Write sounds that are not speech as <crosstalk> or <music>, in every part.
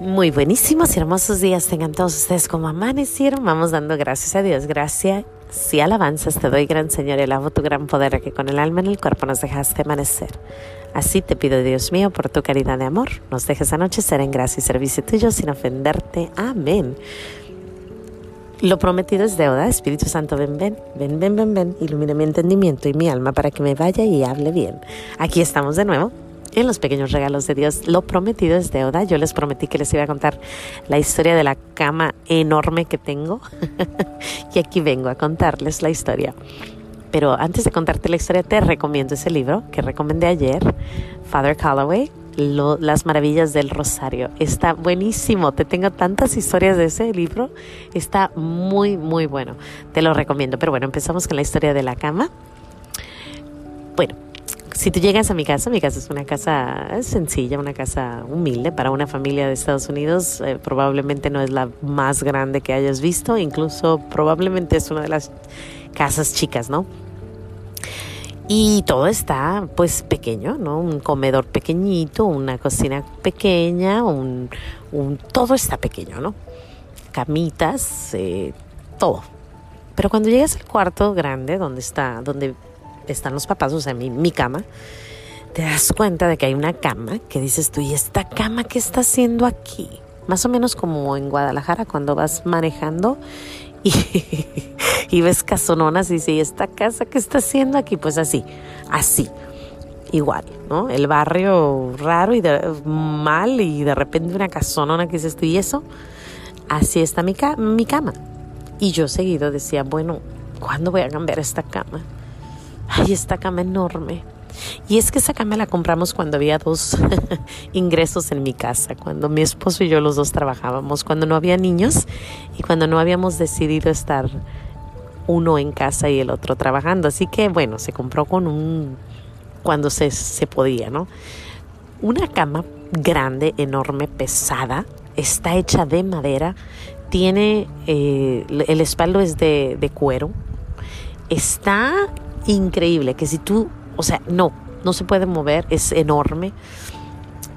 Muy buenísimos y hermosos días tengan todos ustedes como amanecieron. Vamos dando gracias a Dios. Gracias y alabanzas te doy, gran Señor, y alabo tu gran poder que con el alma en el cuerpo nos dejaste amanecer. Así te pido, Dios mío, por tu caridad de amor, nos dejes anochecer en gracia y servicio tuyo sin ofenderte. Amén. Lo prometido es deuda. Espíritu Santo, ven, ven, ven, ven, ven, ven. Ilumina mi entendimiento y mi alma para que me vaya y hable bien. Aquí estamos de nuevo en los pequeños regalos de Dios. Lo prometido es deuda. Yo les prometí que les iba a contar la historia de la cama enorme que tengo. <laughs> y aquí vengo a contarles la historia. Pero antes de contarte la historia, te recomiendo ese libro que recomendé ayer, Father Calloway, Las Maravillas del Rosario. Está buenísimo, te tengo tantas historias de ese libro, está muy, muy bueno. Te lo recomiendo. Pero bueno, empezamos con la historia de la cama. Bueno, si tú llegas a mi casa, mi casa es una casa sencilla, una casa humilde para una familia de Estados Unidos. Eh, probablemente no es la más grande que hayas visto, incluso probablemente es una de las casas chicas, ¿no? Y todo está pues pequeño, ¿no? Un comedor pequeñito, una cocina pequeña, un, todo está pequeño, ¿no? Camitas, eh, todo. Pero cuando llegas al cuarto grande, donde está, donde están los papás, o sea, mi, mi cama, te das cuenta de que hay una cama que dices tú, ¿y esta cama qué está haciendo aquí? Más o menos como en Guadalajara cuando vas manejando y, <laughs> y ves casononas y dices, ¿y esta casa qué está haciendo aquí? Pues así, así, igual, ¿no? El barrio raro y mal y de repente una casonona que dices tú, ¿y eso? Así está mi, mi cama. Y yo seguido decía, bueno, ¿cuándo voy a cambiar esta cama? Ay, esta cama enorme. Y es que esa cama la compramos cuando había dos <laughs> ingresos en mi casa, cuando mi esposo y yo los dos trabajábamos, cuando no había niños y cuando no habíamos decidido estar uno en casa y el otro trabajando. Así que bueno, se compró con un cuando se, se podía, ¿no? Una cama grande, enorme, pesada, está hecha de madera, tiene, eh, el espaldo es de, de cuero, está increíble, que si tú, o sea, no, no se puede mover, es enorme.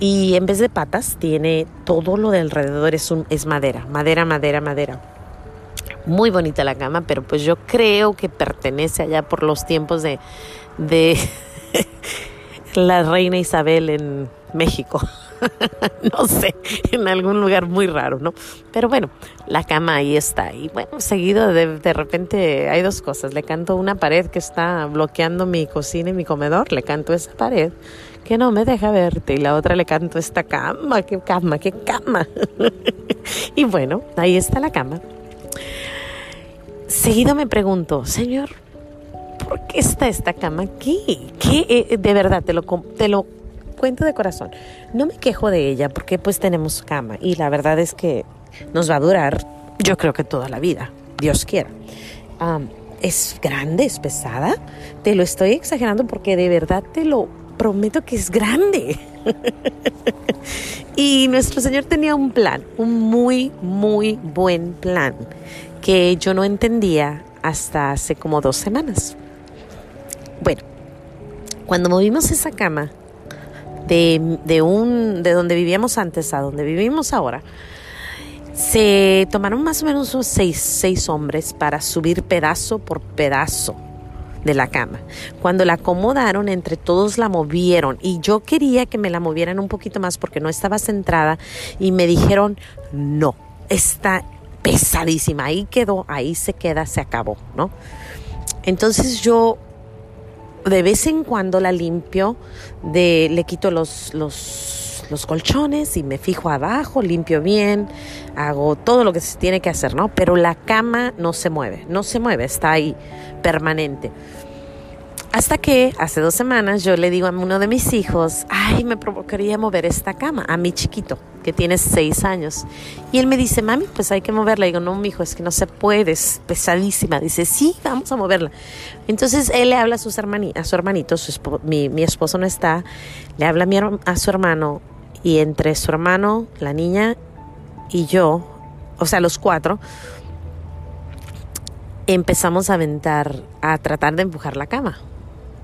Y en vez de patas, tiene todo lo de alrededor, es, un, es madera, madera, madera, madera. Muy bonita la cama, pero pues yo creo que pertenece allá por los tiempos de, de <laughs> la reina Isabel en México. <laughs> no sé, en algún lugar muy raro, ¿no? Pero bueno, la cama ahí está. Y bueno, seguido de, de repente hay dos cosas. Le canto una pared que está bloqueando mi cocina y mi comedor. Le canto esa pared que no me deja verte. Y la otra le canto esta cama, qué cama, qué cama. <laughs> y bueno, ahí está la cama. Seguido me pregunto, Señor, ¿por qué está esta cama aquí? ¿Qué, eh, de verdad, te lo, te lo cuento de corazón. No me quejo de ella porque pues tenemos cama y la verdad es que nos va a durar yo creo que toda la vida, Dios quiera. es grande, es pesada. Te lo estoy exagerando porque de verdad te lo prometo que es grande. <laughs> y nuestro Señor tenía un plan, un muy, muy buen plan, que yo no entendía hasta hace como dos semanas. Bueno, cuando movimos esa cama de, un, de donde vivíamos antes a donde vivimos ahora, se tomaron más o menos unos seis, seis hombres para subir pedazo por pedazo de la cama. Cuando la acomodaron, entre todos la movieron y yo quería que me la movieran un poquito más porque no estaba centrada y me dijeron, no, está pesadísima, ahí quedó, ahí se queda, se acabó, ¿no? Entonces yo de vez en cuando la limpio, de, le quito los, los, los colchones y me fijo abajo, limpio bien, hago todo lo que se tiene que hacer, ¿no? Pero la cama no se mueve, no se mueve, está ahí permanente. Hasta que hace dos semanas yo le digo a uno de mis hijos, ay, me provocaría mover esta cama, a mi chiquito, que tiene seis años. Y él me dice, mami, pues hay que moverla. Y digo, no, mi hijo, es que no se puede, es pesadísima. Dice, sí, vamos a moverla. Entonces él le habla a, sus a su hermanito, mi, mi, esposo no está, le habla a, a su hermano y entre su hermano, la niña y yo, o sea, los cuatro, empezamos a aventar, a tratar de empujar la cama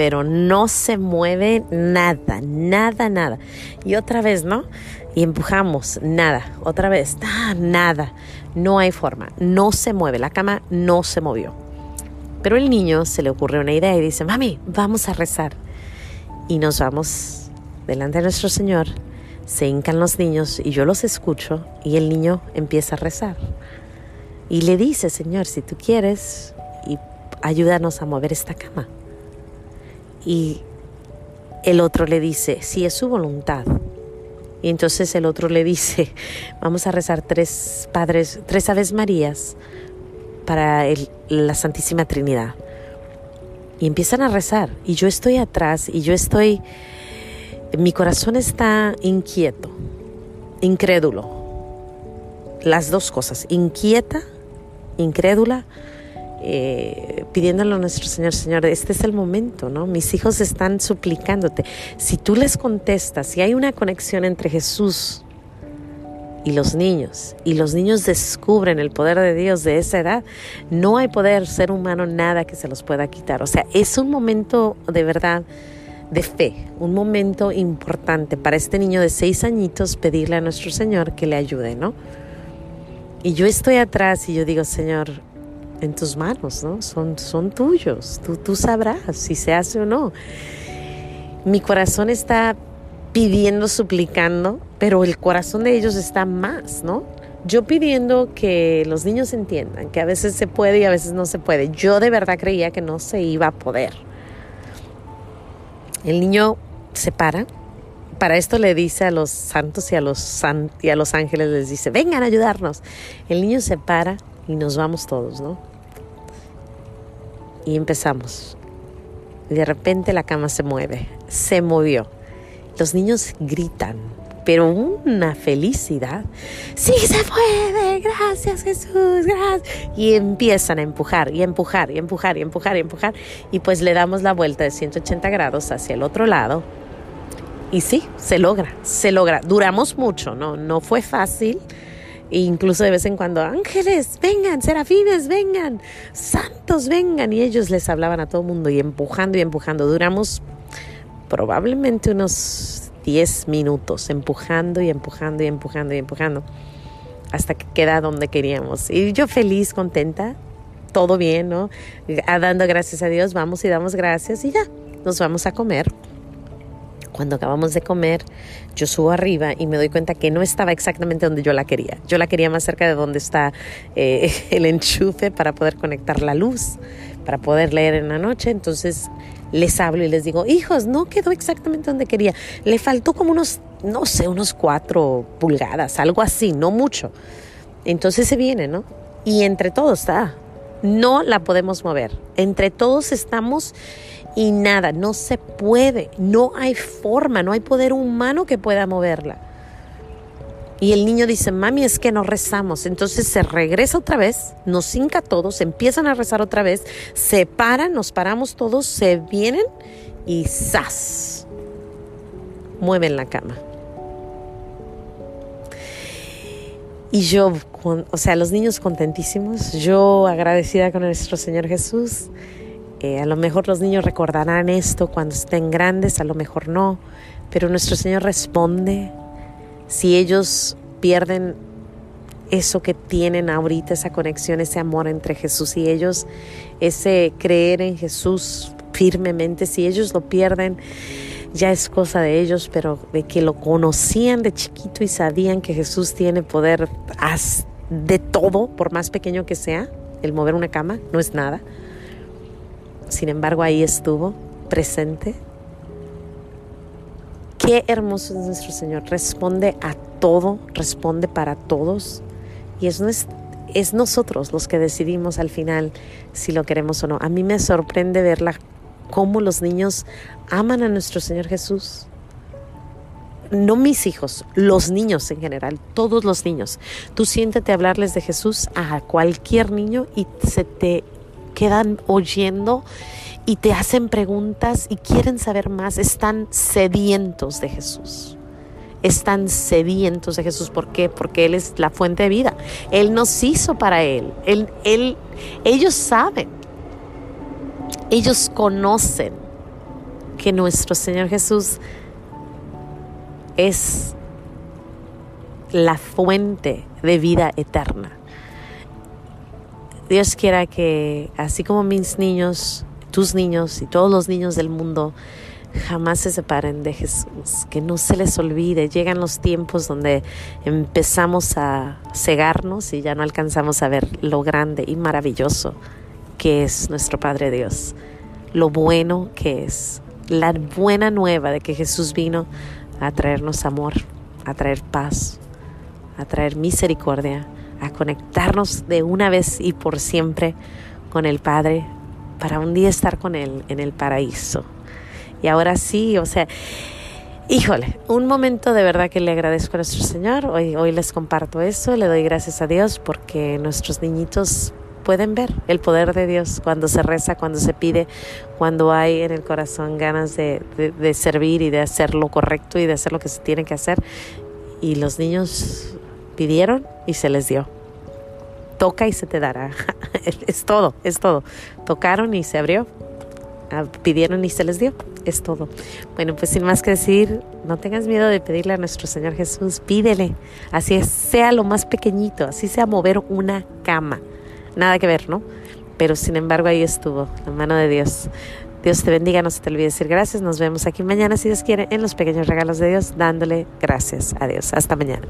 pero no se mueve nada, nada, nada. Y otra vez, ¿no? Y empujamos, nada. Otra vez, <laughs> ah, nada. No hay forma, no se mueve, la cama no se movió. Pero el niño se le ocurre una idea y dice, mami, vamos a rezar. Y nos vamos delante de nuestro Señor, se hincan los niños y yo los escucho y el niño empieza a rezar. Y le dice, Señor, si tú quieres, y ayúdanos a mover esta cama. Y el otro le dice, si es su voluntad. Y entonces el otro le dice, <laughs> vamos a rezar tres padres, tres aves marías para la Santísima Trinidad. Y empiezan a rezar. Y yo estoy atrás y yo estoy, mi corazón está inquieto, incrédulo. Las dos cosas, inquieta, incrédula eh, pidiéndolo a nuestro Señor, Señor, este es el momento, ¿no? Mis hijos están suplicándote. Si tú les contestas, si hay una conexión entre Jesús y los niños, y los niños descubren el poder de Dios de esa edad, no hay poder ser humano, nada que se los pueda quitar. O sea, es un momento de verdad de fe, un momento importante para este niño de seis añitos pedirle a nuestro Señor que le ayude, ¿no? Y yo estoy atrás y yo digo, Señor, en tus manos, ¿no? Son, son tuyos, tú, tú sabrás si se hace o no. Mi corazón está pidiendo, suplicando, pero el corazón de ellos está más, ¿no? Yo pidiendo que los niños entiendan que a veces se puede y a veces no se puede. Yo de verdad creía que no se iba a poder. El niño se para. Para esto le dice a los santos y a los, y a los ángeles, les dice, vengan a ayudarnos. El niño se para y nos vamos todos, ¿no? Y empezamos. Y de repente la cama se mueve, se movió. Los niños gritan, pero una felicidad. Sí se puede, gracias Jesús, gracias. Y empiezan a empujar y empujar y empujar y empujar y empujar. Y pues le damos la vuelta de 180 grados hacia el otro lado. Y sí, se logra, se logra. Duramos mucho, ¿no? No fue fácil e incluso de vez en cuando, ángeles, vengan, serafines, vengan, santos, vengan. Y ellos les hablaban a todo el mundo y empujando y empujando. Duramos probablemente unos 10 minutos empujando y empujando y empujando y empujando hasta que queda donde queríamos. Y yo feliz, contenta, todo bien, ¿no? Dando gracias a Dios, vamos y damos gracias y ya, nos vamos a comer. Cuando acabamos de comer, yo subo arriba y me doy cuenta que no estaba exactamente donde yo la quería. Yo la quería más cerca de donde está eh, <laughs> el enchufe para poder conectar la luz, para poder leer en la noche. Entonces les hablo y les digo, hijos, no quedó exactamente donde quería. Le faltó como unos, no sé, unos cuatro pulgadas, algo así, no mucho. Entonces se viene, ¿no? Y entre todos está. No la podemos mover. Entre todos estamos y nada, no se puede, no hay forma, no hay poder humano que pueda moverla. Y el niño dice, mami, es que no rezamos. Entonces se regresa otra vez, nos hinca todos, empiezan a rezar otra vez, se paran, nos paramos todos, se vienen y ¡zas! Mueven la cama. Y yo, o sea, los niños contentísimos, yo agradecida con nuestro Señor Jesús eh, a lo mejor los niños recordarán esto cuando estén grandes, a lo mejor no, pero nuestro Señor responde. Si ellos pierden eso que tienen ahorita, esa conexión, ese amor entre Jesús y ellos, ese creer en Jesús firmemente, si ellos lo pierden, ya es cosa de ellos, pero de que lo conocían de chiquito y sabían que Jesús tiene poder de todo, por más pequeño que sea, el mover una cama no es nada sin embargo, ahí estuvo, presente. Qué hermoso es nuestro Señor. Responde a todo, responde para todos. Y es, es nosotros los que decidimos al final si lo queremos o no. A mí me sorprende verla cómo los niños aman a nuestro Señor Jesús. No mis hijos, los niños en general, todos los niños. Tú siéntete hablarles de Jesús a cualquier niño y se te quedan oyendo y te hacen preguntas y quieren saber más, están sedientos de Jesús. Están sedientos de Jesús. ¿Por qué? Porque Él es la fuente de vida. Él nos hizo para Él. él, él ellos saben. Ellos conocen que nuestro Señor Jesús es la fuente de vida eterna. Dios quiera que, así como mis niños, tus niños y todos los niños del mundo, jamás se separen de Jesús, que no se les olvide. Llegan los tiempos donde empezamos a cegarnos y ya no alcanzamos a ver lo grande y maravilloso que es nuestro Padre Dios, lo bueno que es, la buena nueva de que Jesús vino a traernos amor, a traer paz, a traer misericordia, a conectarnos de una vez y por siempre con el Padre para un día estar con Él en el paraíso. Y ahora sí, o sea, híjole, un momento de verdad que le agradezco a nuestro Señor. Hoy, hoy les comparto eso, le doy gracias a Dios porque nuestros niñitos pueden ver el poder de Dios cuando se reza, cuando se pide, cuando hay en el corazón ganas de, de, servir y de hacer lo correcto y de hacer lo que se tiene que hacer. Y los niños pidieron y se les dio. Toca y se te dará. <laughs> es todo, es todo. Tocaron y se abrió. Ah, pidieron y se les dio. Es todo. Bueno, pues sin más que decir, no tengas miedo de pedirle a nuestro Señor Jesús. Pídele. Así sea lo más pequeñito. Así sea mover una cama nada que ver, ¿no? Pero sin embargo ahí estuvo, la mano de Dios. Dios te bendiga, no se te olvide decir gracias. Nos vemos aquí mañana, si Dios quiere, en los pequeños regalos de Dios, dándole gracias a Dios. Hasta mañana.